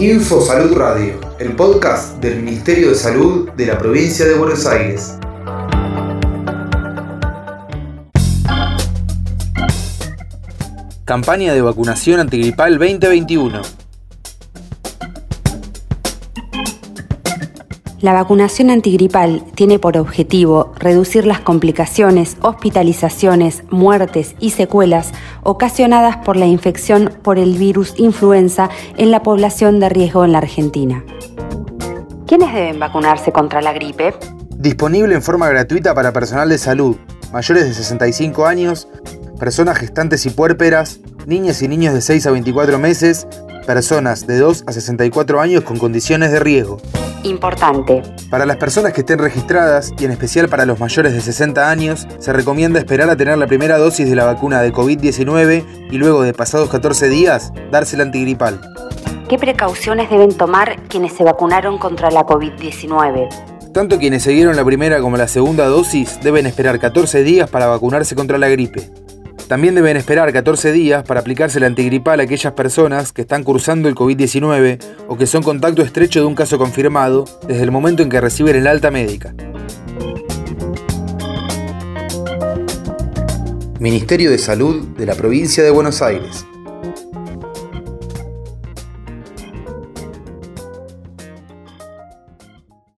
Info Salud Radio, el podcast del Ministerio de Salud de la provincia de Buenos Aires. Campaña de vacunación antigripal 2021. La vacunación antigripal tiene por objetivo reducir las complicaciones, hospitalizaciones, muertes y secuelas ocasionadas por la infección por el virus influenza en la población de riesgo en la Argentina. ¿Quiénes deben vacunarse contra la gripe? Disponible en forma gratuita para personal de salud, mayores de 65 años, personas gestantes y puérperas, niñas y niños de 6 a 24 meses, personas de 2 a 64 años con condiciones de riesgo importante. Para las personas que estén registradas, y en especial para los mayores de 60 años, se recomienda esperar a tener la primera dosis de la vacuna de COVID-19 y luego de pasados 14 días, darse la antigripal. ¿Qué precauciones deben tomar quienes se vacunaron contra la COVID-19? Tanto quienes se dieron la primera como la segunda dosis deben esperar 14 días para vacunarse contra la gripe. También deben esperar 14 días para aplicarse la antigripal a aquellas personas que están cursando el COVID-19 o que son contacto estrecho de un caso confirmado desde el momento en que reciben el alta médica. Ministerio de Salud de la Provincia de Buenos Aires.